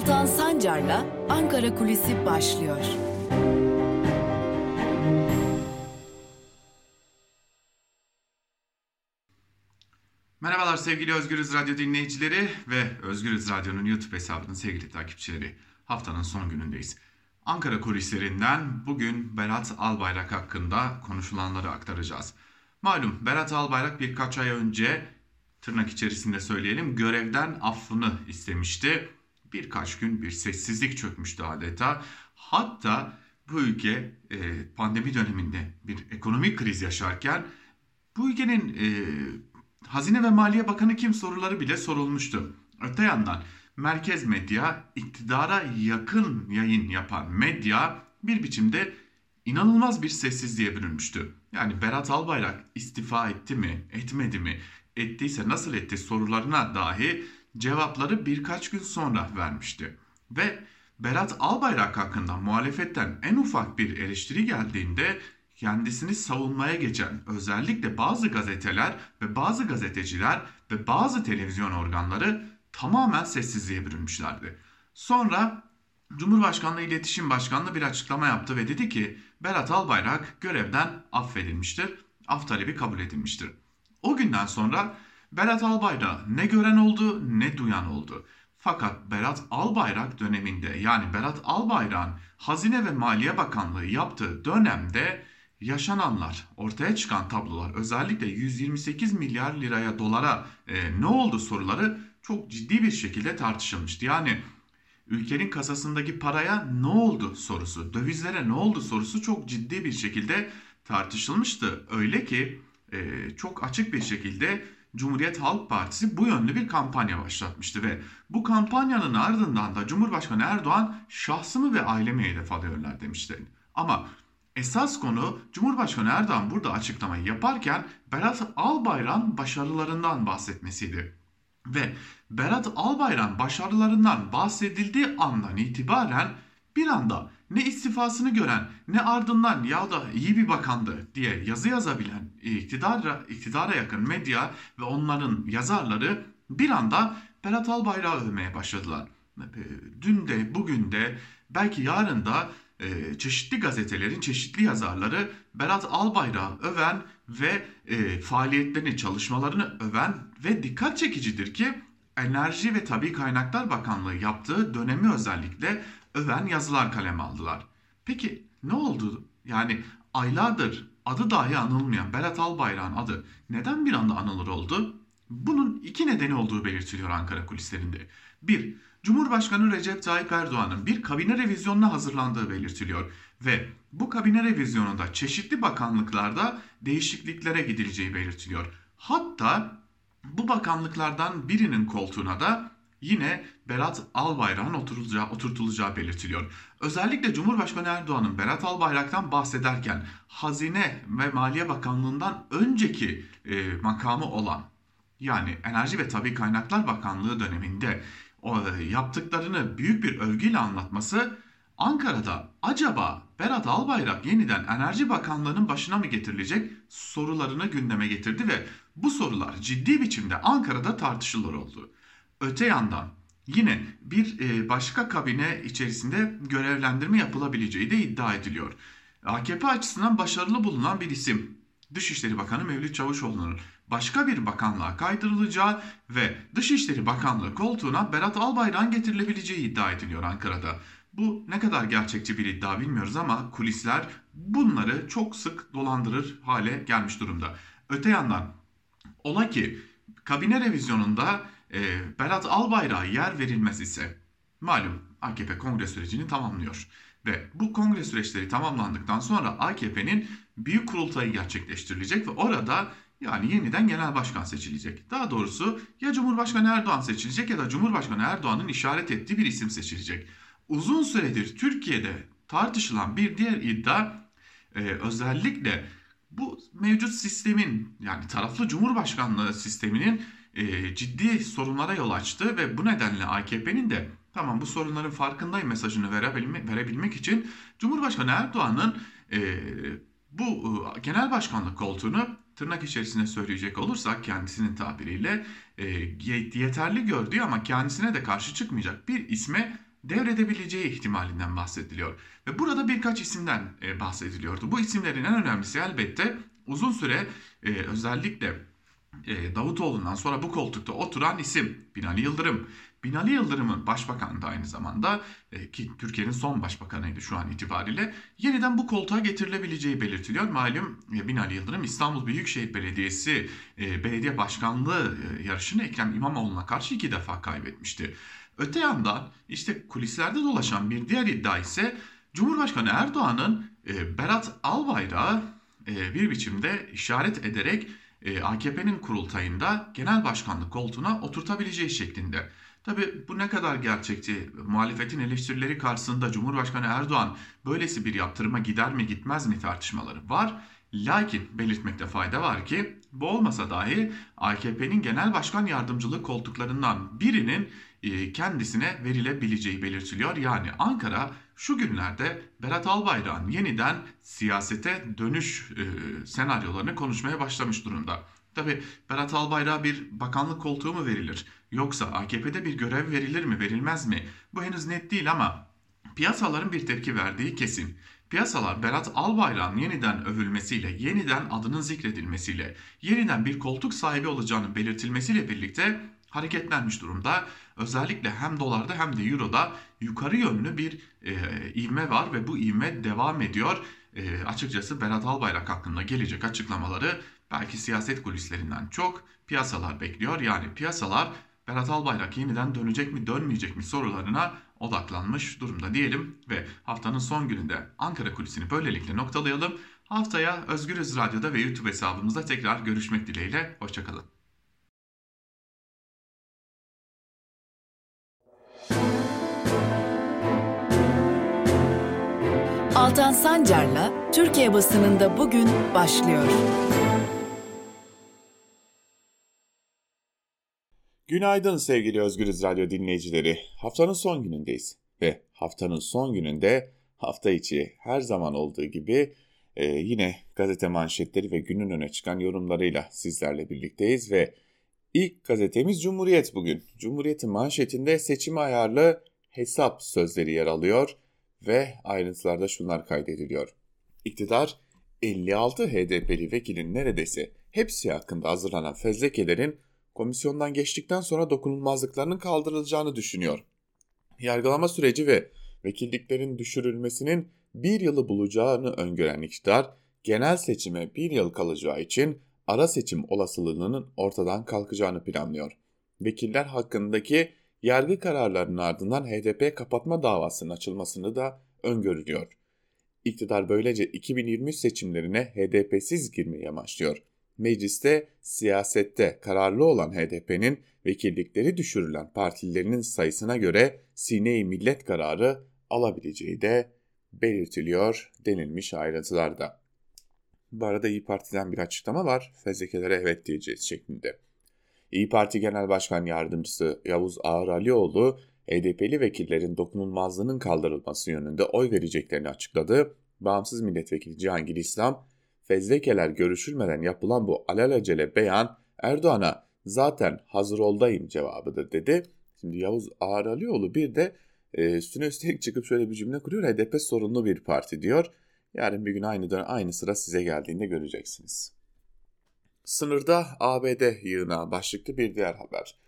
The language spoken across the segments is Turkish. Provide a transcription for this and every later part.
Altan Sancar'la Ankara Kulisi başlıyor. Merhabalar sevgili Özgürüz Radyo dinleyicileri ve Özgürüz Radyo'nun YouTube hesabının sevgili takipçileri. Haftanın son günündeyiz. Ankara kulislerinden bugün Berat Albayrak hakkında konuşulanları aktaracağız. Malum Berat Albayrak birkaç ay önce tırnak içerisinde söyleyelim görevden affını istemişti. Birkaç gün bir sessizlik çökmüştü adeta. Hatta bu ülke e, pandemi döneminde bir ekonomik kriz yaşarken bu ülkenin e, Hazine ve Maliye Bakanı kim soruları bile sorulmuştu. Öte yandan merkez medya, iktidara yakın yayın yapan medya bir biçimde inanılmaz bir sessizliğe bürünmüştü. Yani Berat Albayrak istifa etti mi, etmedi mi, ettiyse nasıl etti sorularına dahi cevapları birkaç gün sonra vermişti. Ve Berat Albayrak hakkında muhalefetten en ufak bir eleştiri geldiğinde kendisini savunmaya geçen özellikle bazı gazeteler ve bazı gazeteciler ve bazı televizyon organları tamamen sessizliğe bürünmüşlerdi. Sonra Cumhurbaşkanlığı İletişim Başkanlığı bir açıklama yaptı ve dedi ki Berat Albayrak görevden affedilmiştir, af talebi kabul edilmiştir. O günden sonra Berat Albayrak ne gören oldu ne duyan oldu. Fakat Berat Albayrak döneminde yani Berat Albayrak'ın Hazine ve Maliye Bakanlığı yaptığı dönemde yaşananlar, ortaya çıkan tablolar özellikle 128 milyar liraya dolara e, ne oldu soruları çok ciddi bir şekilde tartışılmıştı. Yani ülkenin kasasındaki paraya ne oldu sorusu, dövizlere ne oldu sorusu çok ciddi bir şekilde tartışılmıştı. Öyle ki e, çok açık bir şekilde Cumhuriyet Halk Partisi bu yönlü bir kampanya başlatmıştı ve bu kampanyanın ardından da Cumhurbaşkanı Erdoğan şahsımı ve ailemi hedef alıyorlar demişti. Ama esas konu Cumhurbaşkanı Erdoğan burada açıklamayı yaparken Berat Albayrak'ın başarılarından bahsetmesiydi. Ve Berat Albayrak'ın başarılarından bahsedildiği andan itibaren bir anda ne istifasını gören ne ardından ya da iyi bir bakandı diye yazı yazabilen iktidara, iktidara yakın medya ve onların yazarları bir anda Berat Albayrak'ı övmeye başladılar. Dün de bugün de belki yarın da e, çeşitli gazetelerin çeşitli yazarları Berat Albayrak'ı öven ve e, faaliyetlerini, çalışmalarını öven ve dikkat çekicidir ki Enerji ve Tabi Kaynaklar Bakanlığı yaptığı dönemi özellikle öven yazılar kaleme aldılar. Peki ne oldu? Yani aylardır adı dahi anılmayan Berat Albayrak'ın adı neden bir anda anılır oldu? Bunun iki nedeni olduğu belirtiliyor Ankara kulislerinde. Bir, Cumhurbaşkanı Recep Tayyip Erdoğan'ın bir kabine revizyonuna hazırlandığı belirtiliyor ve bu kabine revizyonunda çeşitli bakanlıklarda değişikliklere gidileceği belirtiliyor. Hatta bu bakanlıklardan birinin koltuğuna da yine Berat Albayrak'ın oturulacağı, oturtulacağı belirtiliyor. Özellikle Cumhurbaşkanı Erdoğan'ın Berat Albayrak'tan bahsederken Hazine ve Maliye Bakanlığı'ndan önceki e, makamı olan yani Enerji ve Tabi Kaynaklar Bakanlığı döneminde o, e, yaptıklarını büyük bir övgüyle anlatması Ankara'da acaba Berat Albayrak yeniden Enerji Bakanlığı'nın başına mı getirilecek sorularını gündeme getirdi ve bu sorular ciddi biçimde Ankara'da tartışılır oldu. Öte yandan yine bir e, başka kabine içerisinde görevlendirme yapılabileceği de iddia ediliyor. AKP açısından başarılı bulunan bir isim Dışişleri Bakanı Mevlüt Çavuşoğlu'nun başka bir bakanlığa kaydırılacağı ve Dışişleri Bakanlığı koltuğuna Berat Albayrak'ın getirilebileceği iddia ediliyor Ankara'da. Bu ne kadar gerçekçi bir iddia bilmiyoruz ama kulisler bunları çok sık dolandırır hale gelmiş durumda. Öte yandan ola ki kabine revizyonunda e, Berat Albayrak'a yer verilmez ise malum AKP kongre sürecini tamamlıyor. Ve bu kongre süreçleri tamamlandıktan sonra AKP'nin büyük kurultayı gerçekleştirilecek ve orada yani yeniden genel başkan seçilecek. Daha doğrusu ya Cumhurbaşkanı Erdoğan seçilecek ya da Cumhurbaşkanı Erdoğan'ın işaret ettiği bir isim seçilecek. Uzun süredir Türkiye'de tartışılan bir diğer iddia e, özellikle bu mevcut sistemin yani taraflı Cumhurbaşkanlığı sisteminin e, ciddi sorunlara yol açtı ve bu nedenle AKP'nin de tamam bu sorunların farkındayım mesajını verebilmek, verebilmek için Cumhurbaşkanı Erdoğan'ın e, bu e, genel başkanlık koltuğunu tırnak içerisinde söyleyecek olursak kendisinin tabiriyle e, yeterli gördüğü ama kendisine de karşı çıkmayacak bir isme devredebileceği ihtimalinden bahsediliyor. Ve burada birkaç isimden e, bahsediliyordu. Bu isimlerin en önemlisi elbette uzun süre e, özellikle Davutoğlu'ndan sonra bu koltukta oturan isim Binali Yıldırım. Binali Yıldırım'ın başbakanı da aynı zamanda e, ki Türkiye'nin son başbakanıydı şu an itibariyle yeniden bu koltuğa getirilebileceği belirtiliyor. Malum e, Binali Yıldırım İstanbul Büyükşehir Belediyesi e, belediye başkanlığı e, yarışını Ekrem İmamoğlu'na karşı iki defa kaybetmişti. Öte yandan işte kulislerde dolaşan bir diğer iddia ise Cumhurbaşkanı Erdoğan'ın e, Berat Albayrak'ı e, bir biçimde işaret ederek e, AKP'nin kurultayında genel başkanlık koltuğuna oturtabileceği şeklinde. Tabi bu ne kadar gerçekçi? Muhalefetin eleştirileri karşısında Cumhurbaşkanı Erdoğan böylesi bir yaptırıma gider mi gitmez mi tartışmaları var. Lakin belirtmekte fayda var ki bu olmasa dahi AKP'nin genel başkan yardımcılığı koltuklarından birinin e, kendisine verilebileceği belirtiliyor. Yani Ankara şu günlerde Berat Albayrak'ın yeniden siyasete dönüş e, senaryolarını konuşmaya başlamış durumda. Tabi Berat Albayrak'a bir bakanlık koltuğu mu verilir? Yoksa AKP'de bir görev verilir mi verilmez mi? Bu henüz net değil ama piyasaların bir tepki verdiği kesin. Piyasalar Berat Albayrak'ın yeniden övülmesiyle, yeniden adının zikredilmesiyle, yeniden bir koltuk sahibi olacağını belirtilmesiyle birlikte hareketlenmiş durumda. Özellikle hem dolarda hem de euroda yukarı yönlü bir e, ivme var ve bu ivme devam ediyor. E, açıkçası Berat Albayrak hakkında gelecek açıklamaları belki siyaset kulislerinden çok piyasalar bekliyor. Yani piyasalar Berat Albayrak yeniden dönecek mi dönmeyecek mi sorularına odaklanmış durumda diyelim ve haftanın son gününde Ankara kulisini böylelikle noktalayalım. Haftaya Özgürüz Radyo'da ve YouTube hesabımızda tekrar görüşmek dileğiyle. Hoşçakalın. Altan Sancar'la Türkiye basınında bugün başlıyor. Günaydın sevgili Özgürüz Radyo dinleyicileri. Haftanın son günündeyiz ve haftanın son gününde hafta içi her zaman olduğu gibi e, yine gazete manşetleri ve günün öne çıkan yorumlarıyla sizlerle birlikteyiz ve ilk gazetemiz Cumhuriyet bugün. Cumhuriyet'in manşetinde seçime ayarlı hesap sözleri yer alıyor ve ayrıntılarda şunlar kaydediliyor. İktidar 56 HDP'li vekilin neredeyse hepsi hakkında hazırlanan fezlekelerin komisyondan geçtikten sonra dokunulmazlıklarının kaldırılacağını düşünüyor. Yargılama süreci ve vekilliklerin düşürülmesinin bir yılı bulacağını öngören iktidar, genel seçime bir yıl kalacağı için ara seçim olasılığının ortadan kalkacağını planlıyor. Vekiller hakkındaki yargı kararlarının ardından HDP kapatma davasının açılmasını da öngörülüyor. İktidar böylece 2023 seçimlerine HDP'siz girmeyi amaçlıyor. Mecliste siyasette kararlı olan HDP'nin vekillikleri düşürülen partilerinin sayısına göre sine millet kararı alabileceği de belirtiliyor denilmiş ayrıntılarda. Bu arada İyi Parti'den bir açıklama var. Fezlekelere evet diyeceğiz şeklinde. İyi Parti Genel Başkan Yardımcısı Yavuz Ağar Alioğlu, HDP'li vekillerin dokunulmazlığının kaldırılması yönünde oy vereceklerini açıkladı. Bağımsız milletvekili Cihangir İslam, fezlekeler görüşülmeden yapılan bu alelacele beyan Erdoğan'a zaten hazır oldayım cevabıdır dedi. Şimdi Yavuz Ağar Alioğlu bir de e, üstüne üstelik çıkıp şöyle bir cümle kuruyor. HDP sorunlu bir parti diyor. Yarın bir gün aynı aynı sıra size geldiğinde göreceksiniz. Sınırda ABD yığına başlıklı bir diğer haber.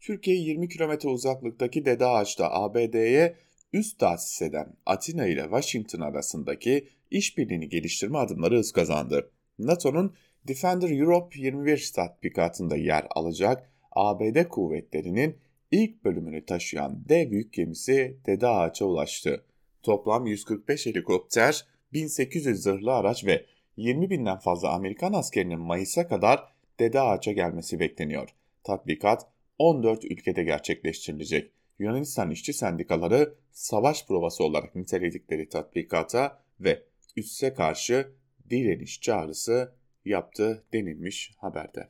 Türkiye 20 kilometre uzaklıktaki Dede Ağaç'ta ABD'ye üst tahsis eden Atina ile Washington arasındaki işbirliğini geliştirme adımları hız kazandı. NATO'nun Defender Europe 21 tatbikatında yer alacak ABD kuvvetlerinin ilk bölümünü taşıyan dev büyük gemisi Dede Ağaç'a ulaştı. Toplam 145 helikopter, 1800 zırhlı araç ve 20 binden fazla Amerikan askerinin Mayıs'a kadar Dede Ağaç'a gelmesi bekleniyor. Tatbikat 14 ülkede gerçekleştirilecek. Yunanistan işçi sendikaları savaş provası olarak niteledikleri tatbikata ve üsse karşı direniş çağrısı yaptı denilmiş haberde.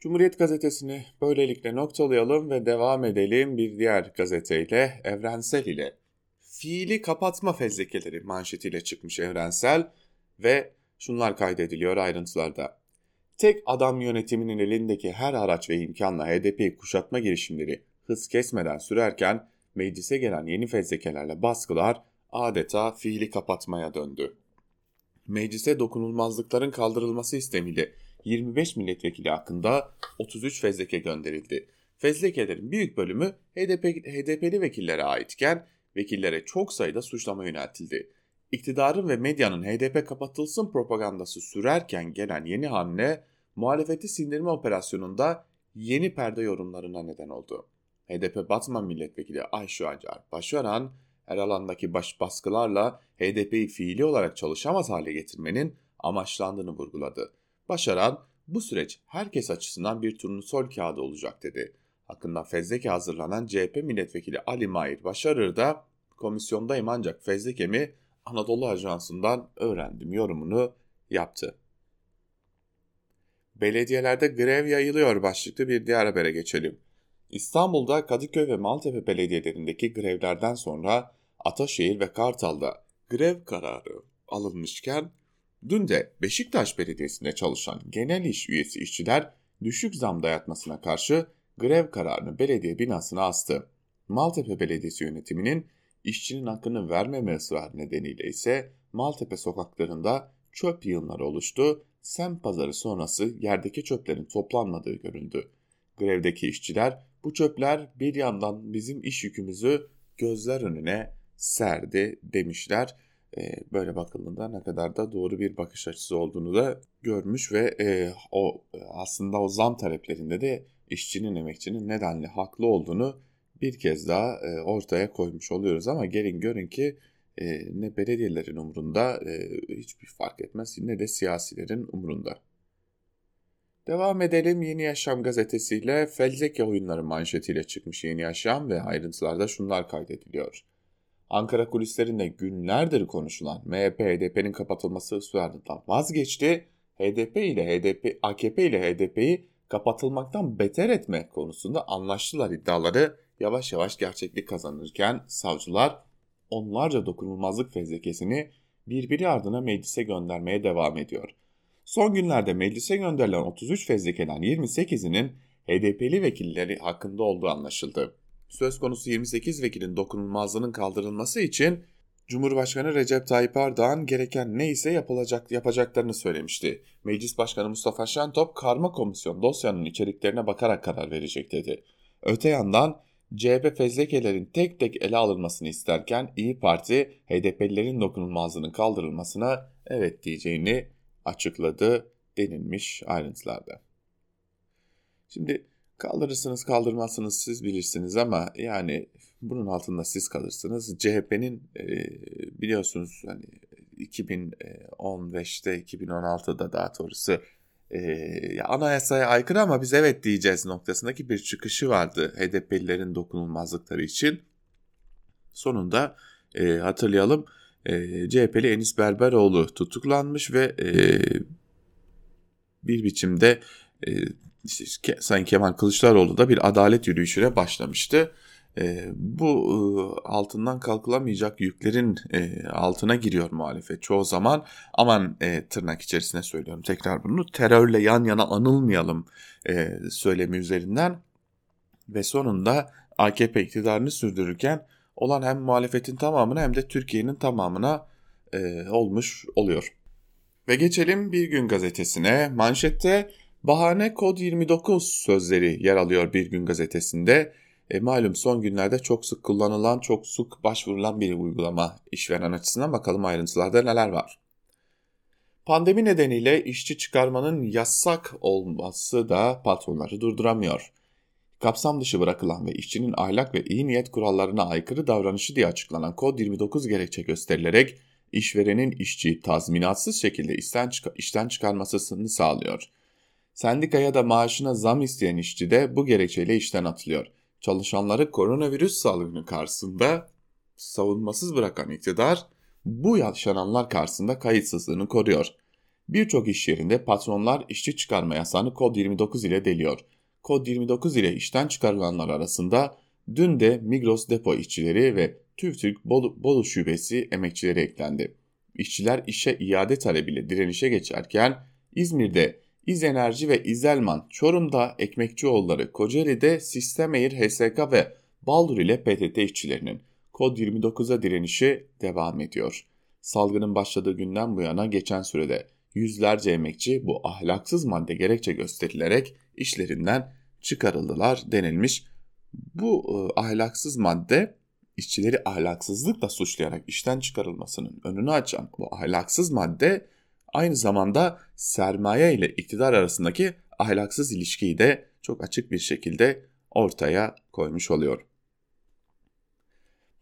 Cumhuriyet gazetesini böylelikle noktalayalım ve devam edelim bir diğer gazeteyle Evrensel ile. Fiili kapatma fezlekeleri manşetiyle çıkmış Evrensel ve şunlar kaydediliyor ayrıntılarda. Tek adam yönetiminin elindeki her araç ve imkanla HDP'yi kuşatma girişimleri hız kesmeden sürerken meclise gelen yeni fezlekelerle baskılar adeta fiili kapatmaya döndü. Meclise dokunulmazlıkların kaldırılması istemiyle 25 milletvekili hakkında 33 fezleke gönderildi. Fezlekelerin büyük bölümü HDP, HDP'li vekillere aitken vekillere çok sayıda suçlama yöneltildi. İktidarın ve medyanın HDP kapatılsın propagandası sürerken gelen yeni hamle muhalefeti sindirme operasyonunda yeni perde yorumlarına neden oldu. HDP Batman Milletvekili Ayşe Acar Başaran, her alandaki baş baskılarla HDP'yi fiili olarak çalışamaz hale getirmenin amaçlandığını vurguladı. Başaran, bu süreç herkes açısından bir turnusol kağıdı olacak dedi. Hakkında fezleke hazırlanan CHP milletvekili Ali Mahir Başarır da komisyondayım ancak fezlekemi Anadolu Ajansı'ndan öğrendim yorumunu yaptı. Belediyelerde grev yayılıyor başlıklı bir diğer habere geçelim. İstanbul'da Kadıköy ve Maltepe belediyelerindeki grevlerden sonra Ataşehir ve Kartal'da grev kararı alınmışken dün de Beşiktaş Belediyesi'nde çalışan genel iş üyesi işçiler düşük zam dayatmasına karşı grev kararını belediye binasına astı. Maltepe Belediyesi yönetiminin işçinin hakkını vermeme ısrarı nedeniyle ise Maltepe sokaklarında çöp yığınları oluştu. Sem pazarı sonrası yerdeki çöplerin toplanmadığı görüldü. Grevdeki işçiler bu çöpler bir yandan bizim iş yükümüzü gözler önüne serdi demişler. E, böyle bakıldığında ne kadar da doğru bir bakış açısı olduğunu da görmüş ve e, o aslında o zam taleplerinde de işçinin emekçinin nedenli haklı olduğunu bir kez daha e, ortaya koymuş oluyoruz ama gelin görün ki e, ne belediyelerin umurunda e, hiçbir fark etmez ne de siyasilerin umurunda. Devam edelim Yeni Yaşam gazetesiyle Fezleke oyunları manşetiyle çıkmış Yeni Yaşam ve ayrıntılarda şunlar kaydediliyor. Ankara kulislerinde günlerdir konuşulan MHP HDP'nin kapatılması ısrarından vazgeçti. HDP ile HDP AKP ile HDP'yi kapatılmaktan beter etme konusunda anlaştılar iddiaları yavaş yavaş gerçeklik kazanırken savcılar onlarca dokunulmazlık fezlekesini birbiri ardına meclise göndermeye devam ediyor. Son günlerde meclise gönderilen 33 fezlekeden 28'inin HDP'li vekilleri hakkında olduğu anlaşıldı. Söz konusu 28 vekilin dokunulmazlığının kaldırılması için Cumhurbaşkanı Recep Tayyip Erdoğan gereken neyse yapılacak yapacaklarını söylemişti. Meclis Başkanı Mustafa Şentop karma komisyon dosyanın içeriklerine bakarak karar verecek dedi. Öte yandan CHP fezlekelerin tek tek ele alınmasını isterken İyi Parti HDP'lilerin dokunulmazlığının kaldırılmasına evet diyeceğini açıkladı denilmiş ayrıntılarda. Şimdi kaldırırsınız kaldırmazsınız siz bilirsiniz ama yani bunun altında siz kalırsınız. CHP'nin e, biliyorsunuz hani 2015'te 2016'da daha doğrusu e, anayasaya aykırı ama biz evet diyeceğiz noktasındaki bir çıkışı vardı HDP'lilerin dokunulmazlıkları için. Sonunda e, hatırlayalım e, CHP'li Enis Berberoğlu tutuklanmış ve e, bir biçimde e, işte Sayın Kemal Kılıçdaroğlu da bir adalet yürüyüşüne başlamıştı. E, bu e, altından kalkılamayacak yüklerin e, altına giriyor muhalefet çoğu zaman. Aman e, tırnak içerisine söylüyorum tekrar bunu terörle yan yana anılmayalım e, söylemi üzerinden ve sonunda AKP iktidarını sürdürürken olan hem muhalefetin tamamına hem de Türkiye'nin tamamına e, olmuş oluyor. Ve geçelim Bir Gün Gazetesi'ne. Manşette bahane kod 29 sözleri yer alıyor Bir Gün Gazetesi'nde. E, malum son günlerde çok sık kullanılan, çok sık başvurulan bir uygulama işveren açısından bakalım ayrıntılarda neler var. Pandemi nedeniyle işçi çıkarmanın yasak olması da patronları durduramıyor. Kapsam dışı bırakılan ve işçinin ahlak ve iyi niyet kurallarına aykırı davranışı diye açıklanan Kod 29 gerekçe gösterilerek işverenin işçiyi tazminatsız şekilde işten, çık işten çıkarmasını sağlıyor. Sendikaya da maaşına zam isteyen işçi de bu gerekçeyle işten atılıyor çalışanları koronavirüs salgını karşısında savunmasız bırakan iktidar bu yaşananlar karşısında kayıtsızlığını koruyor. Birçok iş yerinde patronlar işçi çıkarma yasağını kod 29 ile deliyor. Kod 29 ile işten çıkarılanlar arasında dün de Migros depo işçileri ve TÜVTÜRK Bolu, Bolu şubesi emekçileri eklendi. İşçiler işe iade talebiyle direnişe geçerken İzmir'de İzenerji ve İzelman, Çorum'da Ekmekçioğulları, Kocaeli'de Sistemeyir HSK ve Baldur ile PTT işçilerinin Kod 29'a direnişi devam ediyor. Salgının başladığı günden bu yana geçen sürede yüzlerce emekçi bu ahlaksız madde gerekçe gösterilerek işlerinden çıkarıldılar denilmiş. Bu e, ahlaksız madde işçileri ahlaksızlıkla suçlayarak işten çıkarılmasının önünü açan bu ahlaksız madde aynı zamanda sermaye ile iktidar arasındaki ahlaksız ilişkiyi de çok açık bir şekilde ortaya koymuş oluyor.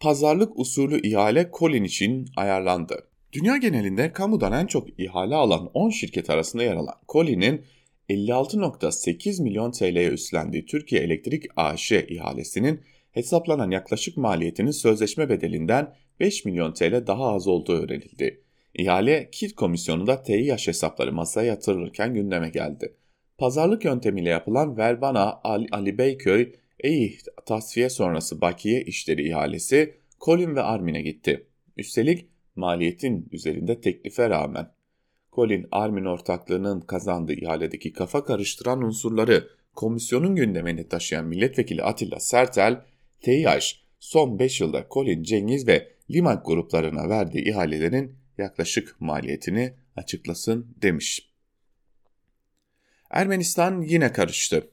Pazarlık usulü ihale Colin için ayarlandı. Dünya genelinde kamudan en çok ihale alan 10 şirket arasında yer alan Colin'in 56.8 milyon TL'ye üstlendiği Türkiye Elektrik AŞ ihalesinin hesaplanan yaklaşık maliyetinin sözleşme bedelinden 5 milyon TL daha az olduğu öğrenildi. İhale KİT komisyonunda TİH hesapları masaya yatırılırken gündeme geldi. Pazarlık yöntemiyle yapılan Verbana Ali Beyköy EİH tasfiye sonrası bakiye işleri ihalesi Colin ve Armin'e gitti. Üstelik maliyetin üzerinde teklife rağmen. Colin Armin ortaklığının kazandığı ihaledeki kafa karıştıran unsurları komisyonun gündemine taşıyan milletvekili Atilla Sertel, TİH son 5 yılda Colin Cengiz ve Limak gruplarına verdiği ihalelerin yaklaşık maliyetini açıklasın demiş. Ermenistan yine karıştı.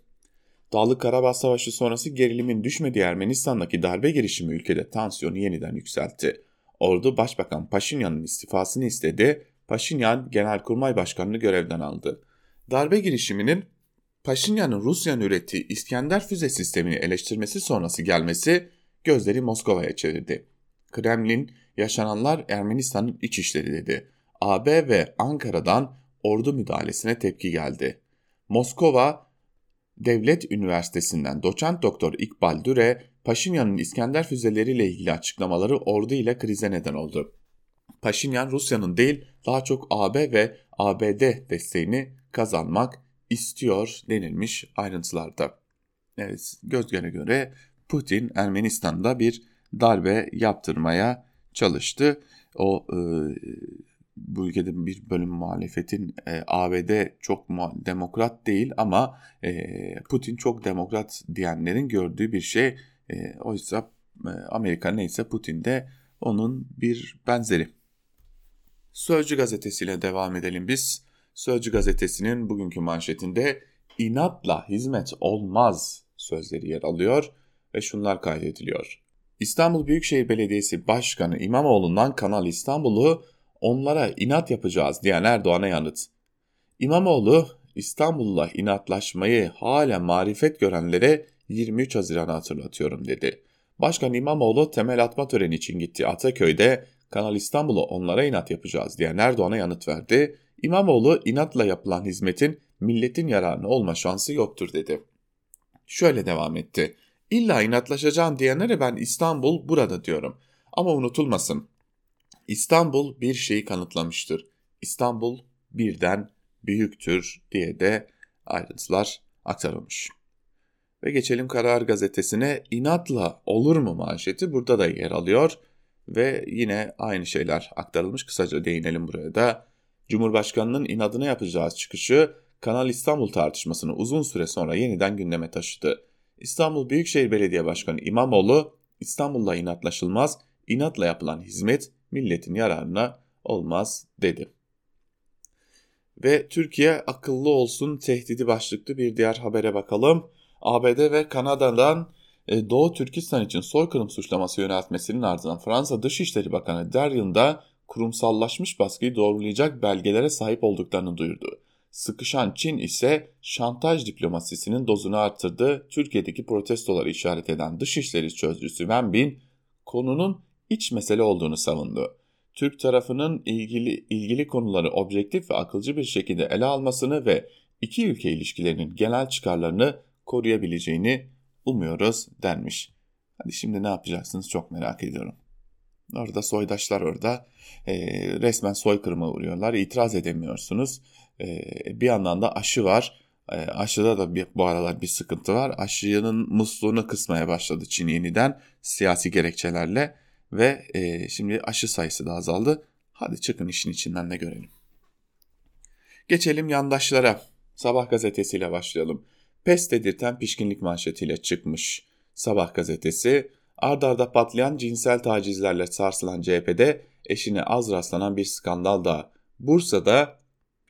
Dağlık Karabağ Savaşı sonrası gerilimin düşmediği Ermenistan'daki darbe girişimi ülkede tansiyonu yeniden yükseltti. Ordu Başbakan Paşinyan'ın istifasını istedi, Paşinyan Genelkurmay Başkanı'nı görevden aldı. Darbe girişiminin Paşinyan'ın Rusya'nın ürettiği İskender füze sistemini eleştirmesi sonrası gelmesi gözleri Moskova'ya çevirdi. Kremlin, yaşananlar Ermenistan'ın iç işleri dedi. AB ve Ankara'dan ordu müdahalesine tepki geldi. Moskova, Devlet Üniversitesi'nden doçent doktor İkbal Düre, Paşinyan'ın İskender füzeleriyle ilgili açıklamaları ordu ile krize neden oldu. Paşinyan Rusya'nın değil daha çok AB ve ABD desteğini kazanmak istiyor denilmiş ayrıntılarda. Evet, göz göre göre Putin Ermenistan'da bir darbe yaptırmaya çalıştı. O e, bu ülkede bir bölüm muhalefetin e, ABD çok demokrat değil ama e, Putin çok demokrat diyenlerin gördüğü bir şey. E, oysa e, Amerika neyse Putin de onun bir benzeri. Sözcü gazetesiyle devam edelim biz. Sözcü gazetesinin bugünkü manşetinde inatla hizmet olmaz sözleri yer alıyor ve şunlar kaydediliyor. İstanbul Büyükşehir Belediyesi Başkanı İmamoğlu'ndan Kanal İstanbul'u onlara inat yapacağız diyen Erdoğan'a yanıt. İmamoğlu İstanbul'la inatlaşmayı hala marifet görenlere 23 Haziran'ı hatırlatıyorum dedi. Başkan İmamoğlu temel atma töreni için gitti Ataköy'de Kanal İstanbul'u onlara inat yapacağız diyen Erdoğan'a yanıt verdi. İmamoğlu inatla yapılan hizmetin milletin yararına olma şansı yoktur dedi. Şöyle devam etti. İlla inatlaşacağım diyenlere ben İstanbul burada diyorum. Ama unutulmasın. İstanbul bir şeyi kanıtlamıştır. İstanbul birden büyüktür diye de ayrıntılar aktarılmış. Ve geçelim Karar Gazetesi'ne inatla olur mu manşeti burada da yer alıyor ve yine aynı şeyler aktarılmış. Kısaca değinelim buraya da. Cumhurbaşkanının inadına yapacağız çıkışı Kanal İstanbul tartışmasını uzun süre sonra yeniden gündeme taşıdı. İstanbul Büyükşehir Belediye Başkanı İmamoğlu, İstanbul'la inatlaşılmaz, inatla yapılan hizmet milletin yararına olmaz dedi. Ve Türkiye akıllı olsun tehdidi başlıklı bir diğer habere bakalım. ABD ve Kanada'dan e, Doğu Türkistan için soykırım suçlaması yöneltmesinin ardından Fransa Dışişleri Bakanı Darien da kurumsallaşmış baskıyı doğrulayacak belgelere sahip olduklarını duyurdu. Sıkışan Çin ise şantaj diplomasisinin dozunu arttırdı. Türkiye'deki protestoları işaret eden Dışişleri Sözcüsü Wen Bin konunun iç mesele olduğunu savundu. Türk tarafının ilgili ilgili konuları objektif ve akılcı bir şekilde ele almasını ve iki ülke ilişkilerinin genel çıkarlarını koruyabileceğini umuyoruz denmiş. Hadi şimdi ne yapacaksınız çok merak ediyorum. Orada soydaşlar orada e, resmen soykırıma uğruyorlar. İtiraz edemiyorsunuz. E, bir yandan da aşı var. E, aşıda da bir, bu aralar bir sıkıntı var. Aşının musluğunu kısmaya başladı Çin yeniden siyasi gerekçelerle ve e, şimdi aşı sayısı da azaldı. Hadi çıkın işin içinden de görelim. Geçelim yandaşlara. Sabah gazetesiyle başlayalım. Pes dedirten pişkinlik manşetiyle çıkmış. Sabah gazetesi, ard arda patlayan cinsel tacizlerle sarsılan CHP'de eşine az rastlanan bir skandal da Bursa'da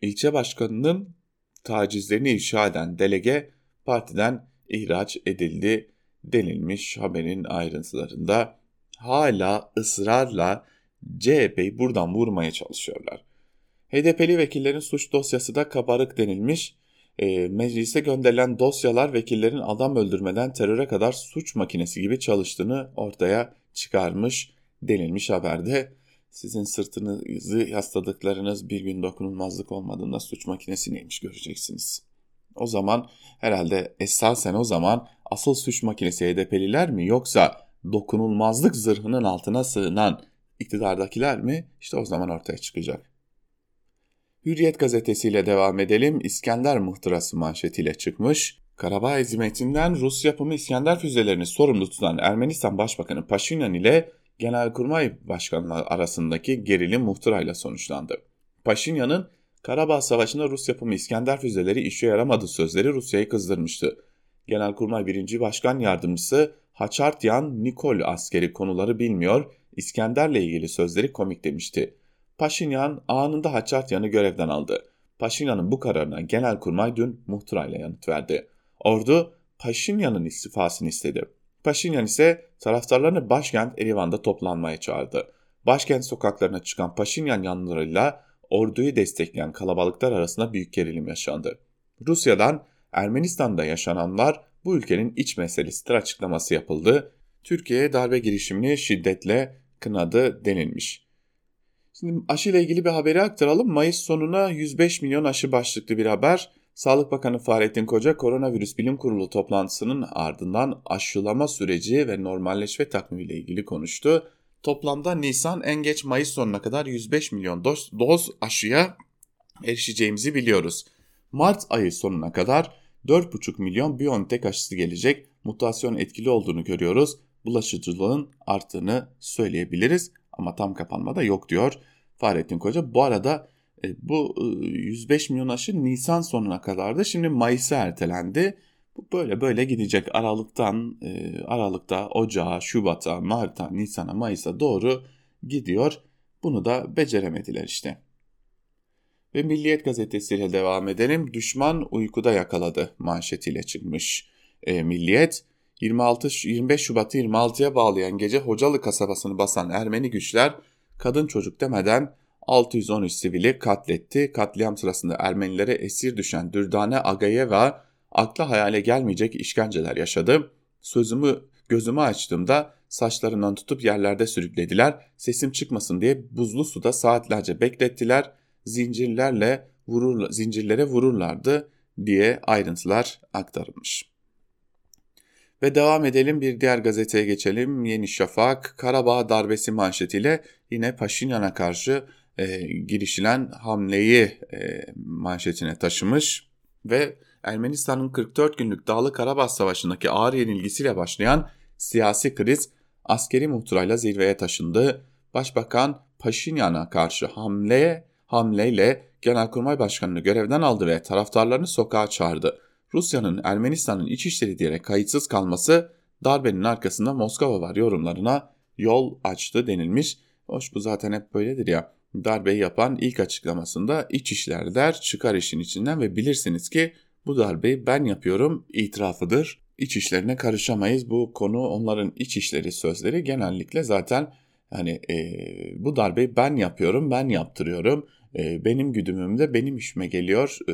ilçe başkanının tacizlerini ifşa eden delege partiden ihraç edildi denilmiş haberin ayrıntılarında. Hala ısrarla CHP'yi buradan vurmaya çalışıyorlar. HDP'li vekillerin suç dosyası da kabarık denilmiş. E, meclise gönderilen dosyalar vekillerin adam öldürmeden teröre kadar suç makinesi gibi çalıştığını ortaya çıkarmış denilmiş haberde. Sizin sırtınızı yasladıklarınız bir gün dokunulmazlık olmadığında suç makinesi neymiş göreceksiniz. O zaman herhalde esasen o zaman asıl suç makinesi HDP'liler mi yoksa dokunulmazlık zırhının altına sığınan iktidardakiler mi? İşte o zaman ortaya çıkacak. Hürriyet gazetesiyle devam edelim. İskender muhtırası manşetiyle çıkmış. Karabağ hizmetinden Rus yapımı İskender füzelerini sorumlu tutan Ermenistan Başbakanı Paşinyan ile Genelkurmay Başkanlığı arasındaki gerilim muhtırayla sonuçlandı. Paşinyan'ın Karabağ Savaşı'nda Rus yapımı İskender füzeleri işe yaramadı sözleri Rusya'yı kızdırmıştı. Genelkurmay 1. Başkan Yardımcısı Haçartyan Nikol askeri konuları bilmiyor, İskender'le ilgili sözleri komik demişti. Paşinyan anında Haçartyan'ı görevden aldı. Paşinyan'ın bu kararına Genelkurmay dün muhtırayla yanıt verdi. Ordu Paşinyan'ın istifasını istedi. Paşinyan ise taraftarlarını başkent Erivan'da toplanmaya çağırdı. Başkent sokaklarına çıkan Paşinyan yanlarıyla orduyu destekleyen kalabalıklar arasında büyük gerilim yaşandı. Rusya'dan Ermenistan'da yaşananlar bu ülkenin iç meselesidir açıklaması yapıldı. Türkiye darbe girişimini şiddetle kınadı denilmiş. Şimdi aşı ile ilgili bir haberi aktaralım. Mayıs sonuna 105 milyon aşı başlıklı bir haber. Sağlık Bakanı Fahrettin Koca Koronavirüs Bilim Kurulu toplantısının ardından aşılama süreci ve normalleşme takvimi ile ilgili konuştu. Toplamda Nisan en geç Mayıs sonuna kadar 105 milyon doz, doz aşıya erişeceğimizi biliyoruz. Mart ayı sonuna kadar 4,5 milyon BioNTech aşısı gelecek. Mutasyon etkili olduğunu görüyoruz. Bulaşıcılığın arttığını söyleyebiliriz ama tam kapanma da yok diyor Fahrettin Koca. Bu arada e, bu 105 e, milyon aşı Nisan sonuna kadardı. Şimdi Mayıs'a ertelendi. Bu böyle böyle gidecek. Aralıktan e, Aralıkta, Ocağa, Şubat'a, Mart'a, Nisan'a, Mayıs'a doğru gidiyor. Bunu da beceremediler işte. Ve Milliyet gazetesiyle devam edelim. Düşman uykuda yakaladı manşetiyle çıkmış. E, Milliyet 26 25 Şubat'ı 26'ya bağlayan gece Hocalı kasabasını basan Ermeni güçler kadın çocuk demeden 613 sivili katletti. Katliam sırasında Ermenilere esir düşen Dürdane Agayeva akla hayale gelmeyecek işkenceler yaşadı. Sözümü gözümü açtığımda saçlarından tutup yerlerde sürüklediler. Sesim çıkmasın diye buzlu suda saatlerce beklettiler. Zincirlerle vurur, zincirlere vururlardı diye ayrıntılar aktarılmış. Ve devam edelim bir diğer gazeteye geçelim. Yeni Şafak, Karabağ darbesi manşetiyle yine Paşinyan'a karşı e, girişilen hamleyi e, manşetine taşımış ve Ermenistan'ın 44 günlük Dağlı Karabağ Savaşı'ndaki ağır yenilgisiyle başlayan siyasi kriz askeri muhtırayla zirveye taşındı. Başbakan Paşinyan'a karşı hamle hamleyle Genelkurmay Başkanı'nı görevden aldı ve taraftarlarını sokağa çağırdı. Rusya'nın Ermenistan'ın iç işleri diyerek kayıtsız kalması darbenin arkasında Moskova var yorumlarına yol açtı denilmiş. Hoş bu zaten hep böyledir ya. Darbeyi yapan ilk açıklamasında iç işler der çıkar işin içinden ve bilirsiniz ki bu darbeyi ben yapıyorum itirafıdır. İç işlerine karışamayız. Bu konu onların iç işleri sözleri genellikle zaten hani e, bu darbeyi ben yapıyorum, ben yaptırıyorum. E, benim güdümümde benim işime geliyor e,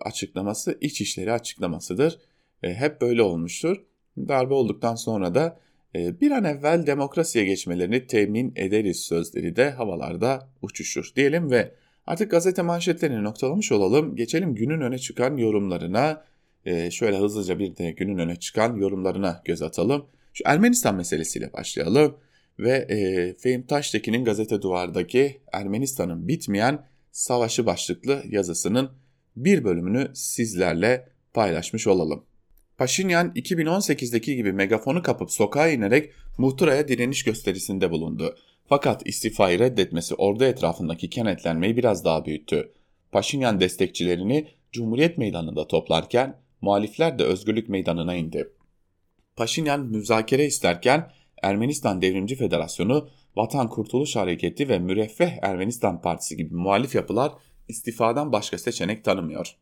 açıklaması iç işleri açıklamasıdır. E, hep böyle olmuştur. Darbe olduktan sonra da bir an evvel demokrasiye geçmelerini temin ederiz sözleri de havalarda uçuşur diyelim ve Artık gazete manşetlerini noktalamış olalım. Geçelim günün öne çıkan yorumlarına. Ee, şöyle hızlıca bir de günün öne çıkan yorumlarına göz atalım. Şu Ermenistan meselesiyle başlayalım. Ve e, Fehim Taştekin'in gazete duvardaki Ermenistan'ın bitmeyen savaşı başlıklı yazısının bir bölümünü sizlerle paylaşmış olalım. Paşinyan 2018'deki gibi megafonu kapıp sokağa inerek muhtıraya direniş gösterisinde bulundu. Fakat istifayı reddetmesi ordu etrafındaki kenetlenmeyi biraz daha büyüttü. Paşinyan destekçilerini Cumhuriyet Meydanı'nda toplarken muhalifler de Özgürlük Meydanı'na indi. Paşinyan müzakere isterken Ermenistan Devrimci Federasyonu, Vatan Kurtuluş Hareketi ve Müreffeh Ermenistan Partisi gibi muhalif yapılar istifadan başka seçenek tanımıyor.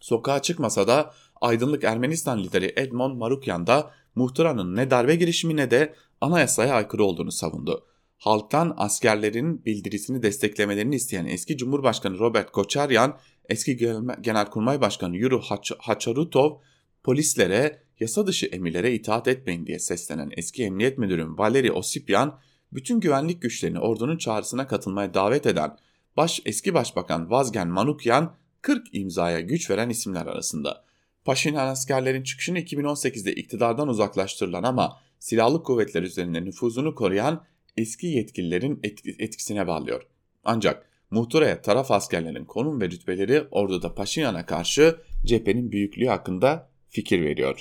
Sokağa çıkmasa da aydınlık Ermenistan lideri Edmond Marukyan da muhtıranın ne darbe girişimi ne de anayasaya aykırı olduğunu savundu. Halktan askerlerin bildirisini desteklemelerini isteyen eski Cumhurbaşkanı Robert Koçaryan, eski Genelkurmay Başkanı Yuri Haçarutov, polislere yasa dışı emirlere itaat etmeyin diye seslenen eski emniyet müdürü Valeri Osipyan, bütün güvenlik güçlerini ordunun çağrısına katılmaya davet eden baş, eski başbakan Vazgen Manukyan 40 imzaya güç veren isimler arasında. Paşinyan askerlerin çıkışını 2018'de iktidardan uzaklaştırılan ama silahlı kuvvetler üzerinde nüfuzunu koruyan eski yetkililerin etkisine bağlıyor. Ancak muhtıraya taraf askerlerin konum ve rütbeleri orduda Paşinyan'a karşı cephenin büyüklüğü hakkında fikir veriyor.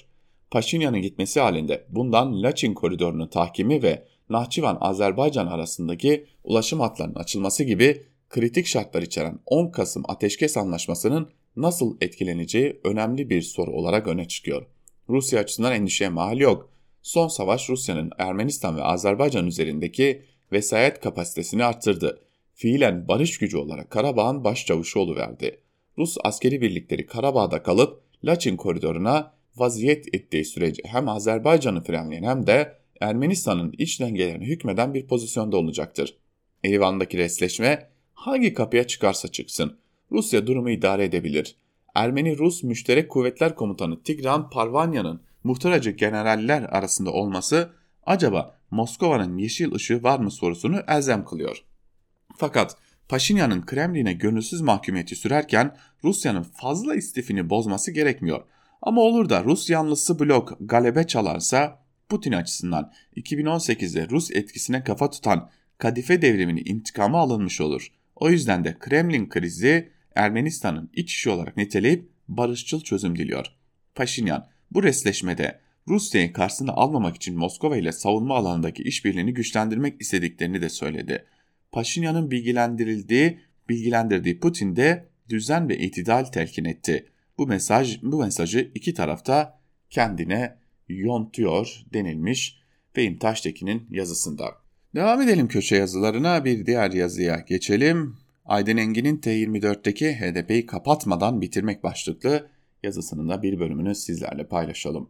Paşinyan'ın gitmesi halinde bundan Laçin koridorunun tahkimi ve Nahçıvan-Azerbaycan arasındaki ulaşım hatlarının açılması gibi kritik şartlar içeren 10 Kasım Ateşkes Anlaşması'nın nasıl etkileneceği önemli bir soru olarak öne çıkıyor. Rusya açısından endişeye mahal yok. Son savaş Rusya'nın Ermenistan ve Azerbaycan üzerindeki vesayet kapasitesini arttırdı. Fiilen barış gücü olarak Karabağ'ın başçavuşu oluverdi. Rus askeri birlikleri Karabağ'da kalıp Laçin koridoruna vaziyet ettiği sürece hem Azerbaycan'ı frenleyen hem de Ermenistan'ın iç dengelerine hükmeden bir pozisyonda olacaktır. Erivan'daki resleşme hangi kapıya çıkarsa çıksın Rusya durumu idare edebilir. Ermeni-Rus Müşterek Kuvvetler Komutanı Tigran Parvanya'nın muhtaracı generaller arasında olması acaba Moskova'nın yeşil ışığı var mı sorusunu elzem kılıyor. Fakat Paşinyan'ın Kremlin'e gönülsüz mahkumiyeti sürerken Rusya'nın fazla istifini bozması gerekmiyor. Ama olur da Rus yanlısı blok galebe çalarsa Putin açısından 2018'de Rus etkisine kafa tutan Kadife devriminin intikamı alınmış olur. O yüzden de Kremlin krizi Ermenistan'ın iç işi olarak niteleyip barışçıl çözüm diliyor. Paşinyan bu resleşmede Rusya'yı karşısına almamak için Moskova ile savunma alanındaki işbirliğini güçlendirmek istediklerini de söyledi. Paşinyan'ın bilgilendirildiği, bilgilendirdiği Putin de düzen ve itidal telkin etti. Bu mesaj, bu mesajı iki tarafta kendine yontuyor denilmiş Fehim Taştekin'in yazısında. Devam edelim köşe yazılarına bir diğer yazıya geçelim. Aydın Engin'in T24'teki HDP'yi kapatmadan bitirmek başlıklı yazısının da bir bölümünü sizlerle paylaşalım.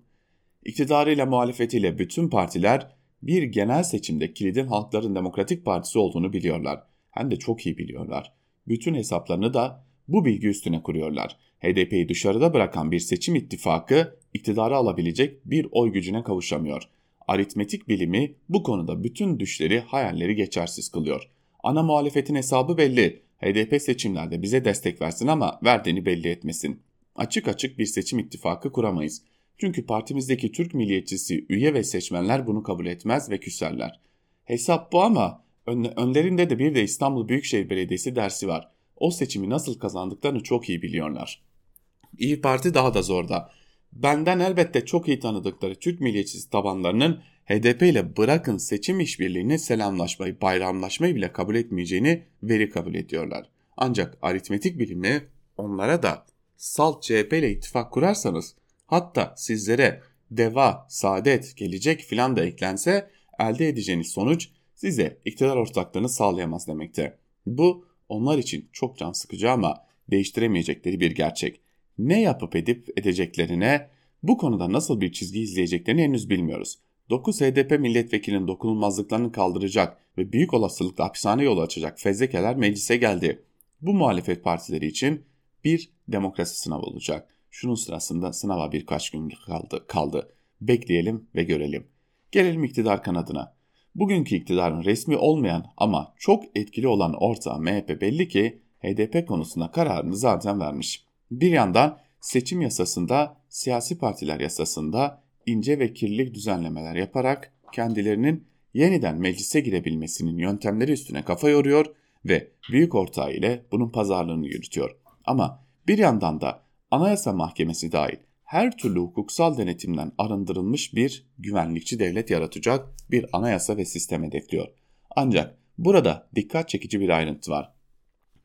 İktidarıyla muhalefetiyle bütün partiler bir genel seçimde kilidin Halkların Demokratik Partisi olduğunu biliyorlar. Hem de çok iyi biliyorlar. Bütün hesaplarını da bu bilgi üstüne kuruyorlar. HDP'yi dışarıda bırakan bir seçim ittifakı iktidarı alabilecek bir oy gücüne kavuşamıyor. Aritmetik bilimi bu konuda bütün düşleri, hayalleri geçersiz kılıyor. Ana muhalefetin hesabı belli. HDP seçimlerde bize destek versin ama verdiğini belli etmesin. Açık açık bir seçim ittifakı kuramayız. Çünkü partimizdeki Türk milliyetçisi üye ve seçmenler bunu kabul etmez ve küserler. Hesap bu ama önlerinde de bir de İstanbul Büyükşehir Belediyesi dersi var. O seçimi nasıl kazandıklarını çok iyi biliyorlar. İyi Parti daha da zorda. Benden elbette çok iyi tanıdıkları Türk milliyetçisi tabanlarının HDP ile bırakın seçim işbirliğini selamlaşmayı, bayramlaşmayı bile kabul etmeyeceğini veri kabul ediyorlar. Ancak aritmetik bilimi onlara da salt CHP ile ittifak kurarsanız hatta sizlere deva, saadet, gelecek filan da eklense elde edeceğiniz sonuç size iktidar ortaklığını sağlayamaz demekte. Bu onlar için çok can sıkıcı ama değiştiremeyecekleri bir gerçek. Ne yapıp edip edeceklerine, bu konuda nasıl bir çizgi izleyeceklerini henüz bilmiyoruz. 9 HDP milletvekilinin dokunulmazlıklarını kaldıracak ve büyük olasılıkla hapishane yolu açacak fezlekeler meclise geldi. Bu muhalefet partileri için bir demokrasi sınavı olacak. Şunun sırasında sınava birkaç gün kaldı. kaldı. Bekleyelim ve görelim. Gelelim iktidar kanadına. Bugünkü iktidarın resmi olmayan ama çok etkili olan ortağı MHP belli ki HDP konusunda kararını zaten vermiş. Bir yandan seçim yasasında, siyasi partiler yasasında ince ve kirli düzenlemeler yaparak kendilerinin yeniden meclise girebilmesinin yöntemleri üstüne kafa yoruyor ve büyük ortağı ile bunun pazarlığını yürütüyor. Ama bir yandan da Anayasa Mahkemesi dahil her türlü hukuksal denetimden arındırılmış bir güvenlikçi devlet yaratacak bir anayasa ve sistem hedefliyor. Ancak burada dikkat çekici bir ayrıntı var.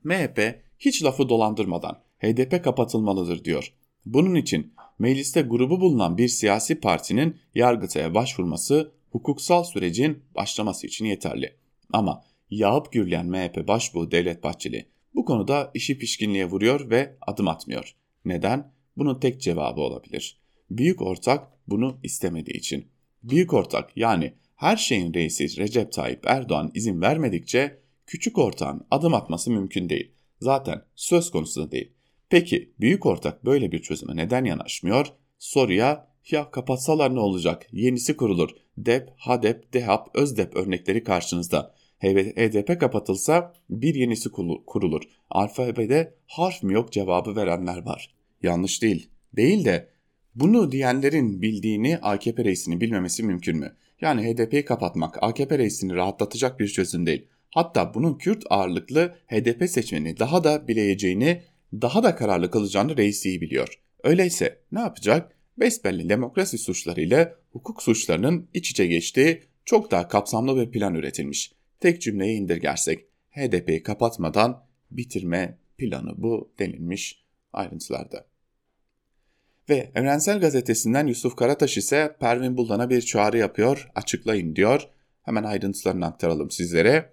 MHP hiç lafı dolandırmadan HDP kapatılmalıdır diyor. Bunun için mecliste grubu bulunan bir siyasi partinin yargıtaya başvurması hukuksal sürecin başlaması için yeterli. Ama yağıp gürleyen MHP başbuğu Devlet Bahçeli bu konuda işi pişkinliğe vuruyor ve adım atmıyor. Neden? Bunun tek cevabı olabilir. Büyük ortak bunu istemediği için. Büyük ortak yani her şeyin reisi Recep Tayyip Erdoğan izin vermedikçe küçük ortağın adım atması mümkün değil. Zaten söz konusu da değil. Peki büyük ortak böyle bir çözüme neden yanaşmıyor? Soruya ya kapatsalar ne olacak? Yenisi kurulur. DEP, HADEP, DEHAP, ÖZDEP örnekleri karşınızda. HDP kapatılsa bir yenisi kurulur. Alfabede harf mi yok cevabı verenler var. Yanlış değil. Değil de bunu diyenlerin bildiğini AKP reisinin bilmemesi mümkün mü? Yani HDP'yi kapatmak AKP reisini rahatlatacak bir çözüm değil. Hatta bunun Kürt ağırlıklı HDP seçmeni daha da bileceğini, daha da kararlı kalacağını reis iyi biliyor. Öyleyse ne yapacak? Besbelli demokrasi suçlarıyla hukuk suçlarının iç içe geçtiği çok daha kapsamlı bir plan üretilmiş. Tek cümleye indirgersek HDP'yi kapatmadan bitirme planı bu denilmiş ayrıntılarda. Ve Evrensel Gazetesi'nden Yusuf Karataş ise Pervin Buldan'a bir çağrı yapıyor, açıklayın diyor. Hemen ayrıntılarını aktaralım sizlere.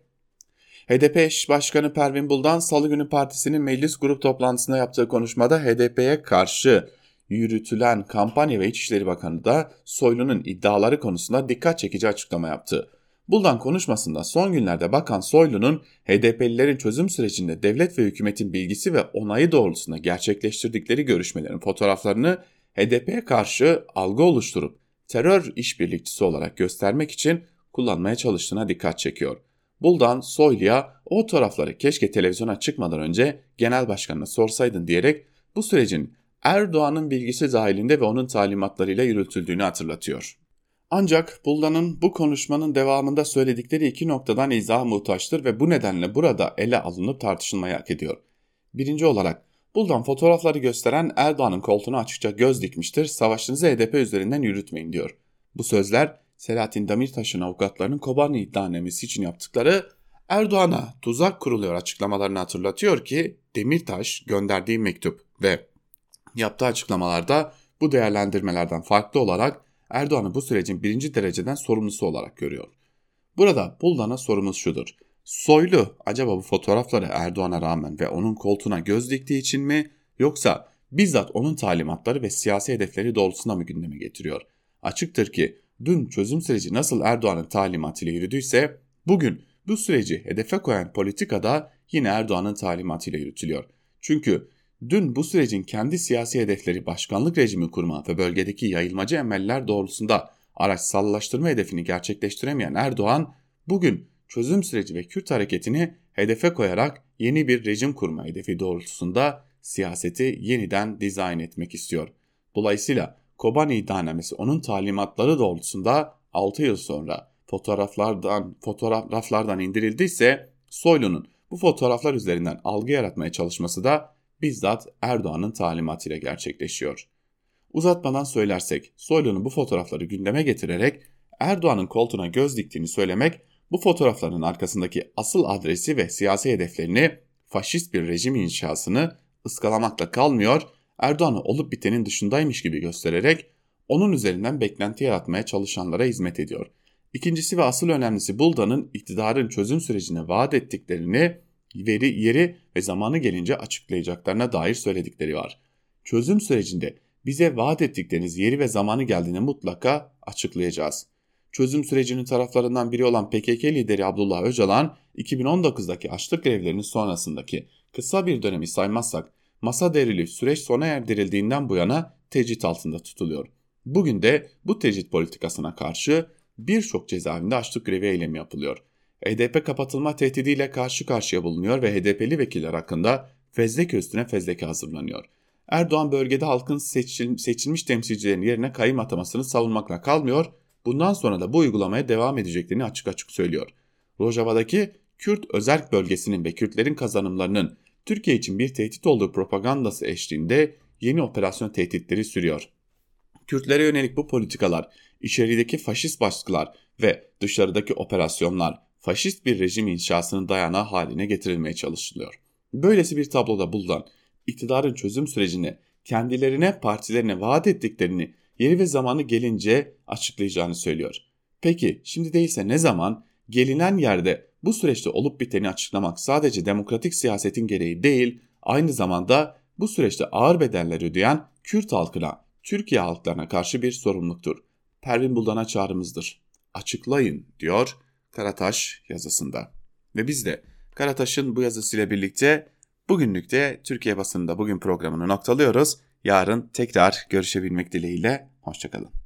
HDP eş başkanı Pervin Buldan Salı günü partisinin meclis grup toplantısında yaptığı konuşmada HDP'ye karşı yürütülen kampanya ve İçişleri Bakanı da Soylu'nun iddiaları konusunda dikkat çekici açıklama yaptı. Buldan konuşmasında son günlerde Bakan Soylu'nun HDP'lilerin çözüm sürecinde devlet ve hükümetin bilgisi ve onayı doğrultusunda gerçekleştirdikleri görüşmelerin fotoğraflarını HDP'ye karşı algı oluşturup terör işbirlikçisi olarak göstermek için kullanmaya çalıştığına dikkat çekiyor. Buldan Soylu'ya o fotoğrafları keşke televizyona çıkmadan önce genel başkanına sorsaydın diyerek bu sürecin Erdoğan'ın bilgisi dahilinde ve onun talimatlarıyla yürütüldüğünü hatırlatıyor. Ancak Buldan'ın bu konuşmanın devamında söyledikleri iki noktadan izah muhtaçtır ve bu nedenle burada ele alınıp tartışılmayı hak ediyor. Birinci olarak Buldan fotoğrafları gösteren Erdoğan'ın koltuğuna açıkça göz dikmiştir, savaşınızı HDP üzerinden yürütmeyin diyor. Bu sözler Selahattin Demirtaş'ın avukatlarının Kobani iddianamesi için yaptıkları Erdoğan'a tuzak kuruluyor açıklamalarını hatırlatıyor ki Demirtaş gönderdiği mektup ve yaptığı açıklamalarda bu değerlendirmelerden farklı olarak Erdoğan'ı bu sürecin birinci dereceden sorumlusu olarak görüyor. Burada Buldan'a sorumuz şudur. Soylu acaba bu fotoğrafları Erdoğan'a rağmen ve onun koltuğuna göz diktiği için mi yoksa bizzat onun talimatları ve siyasi hedefleri doğrultusunda mı gündeme getiriyor? Açıktır ki dün çözüm süreci nasıl Erdoğan'ın talimatıyla yürüdüyse bugün bu süreci hedefe koyan politikada yine Erdoğan'ın talimatıyla yürütülüyor. Çünkü Dün bu sürecin kendi siyasi hedefleri başkanlık rejimi kurma ve bölgedeki yayılmacı emeller doğrultusunda araç sallaştırma hedefini gerçekleştiremeyen Erdoğan bugün çözüm süreci ve Kürt hareketini hedefe koyarak yeni bir rejim kurma hedefi doğrultusunda siyaseti yeniden dizayn etmek istiyor. Dolayısıyla Kobani iddianamesi onun talimatları doğrultusunda 6 yıl sonra fotoğraflardan fotoğraflardan indirildiyse Soylu'nun bu fotoğraflar üzerinden algı yaratmaya çalışması da bizzat Erdoğan'ın talimatıyla gerçekleşiyor. Uzatmadan söylersek Soylu'nun bu fotoğrafları gündeme getirerek Erdoğan'ın koltuğuna göz diktiğini söylemek bu fotoğrafların arkasındaki asıl adresi ve siyasi hedeflerini faşist bir rejim inşasını ıskalamakla kalmıyor, Erdoğan'ı olup bitenin dışındaymış gibi göstererek onun üzerinden beklenti yaratmaya çalışanlara hizmet ediyor. İkincisi ve asıl önemlisi Bulda'nın iktidarın çözüm sürecine vaat ettiklerini veri, yeri ve zamanı gelince açıklayacaklarına dair söyledikleri var. Çözüm sürecinde bize vaat ettikleriniz yeri ve zamanı geldiğinde mutlaka açıklayacağız. Çözüm sürecinin taraflarından biri olan PKK lideri Abdullah Öcalan, 2019'daki açlık grevlerinin sonrasındaki kısa bir dönemi saymazsak masa derili süreç sona erdirildiğinden bu yana tecrit altında tutuluyor. Bugün de bu tecrit politikasına karşı birçok cezaevinde açlık grevi eylemi yapılıyor. HDP kapatılma tehdidiyle karşı karşıya bulunuyor ve HDP'li vekiller hakkında fezleke üstüne fezleke hazırlanıyor. Erdoğan bölgede halkın seçil, seçilmiş temsilcilerin yerine kayım atamasını savunmakla kalmıyor, bundan sonra da bu uygulamaya devam edeceklerini açık açık söylüyor. Rojava'daki Kürt özel bölgesinin ve Kürtlerin kazanımlarının Türkiye için bir tehdit olduğu propagandası eşliğinde yeni operasyon tehditleri sürüyor. Kürtlere yönelik bu politikalar, içerideki faşist baskılar ve dışarıdaki operasyonlar faşist bir rejim inşasının dayanağı haline getirilmeye çalışılıyor. Böylesi bir tabloda bulunan iktidarın çözüm sürecini kendilerine partilerine vaat ettiklerini yeri ve zamanı gelince açıklayacağını söylüyor. Peki şimdi değilse ne zaman gelinen yerde bu süreçte olup biteni açıklamak sadece demokratik siyasetin gereği değil, aynı zamanda bu süreçte ağır bedeller ödeyen Kürt halkına, Türkiye halklarına karşı bir sorumluluktur. Pervin Buldan'a çağrımızdır. Açıklayın diyor Karataş yazısında. Ve biz de Karataş'ın bu yazısıyla birlikte bugünlük de Türkiye basında bugün programını noktalıyoruz. Yarın tekrar görüşebilmek dileğiyle. Hoşçakalın.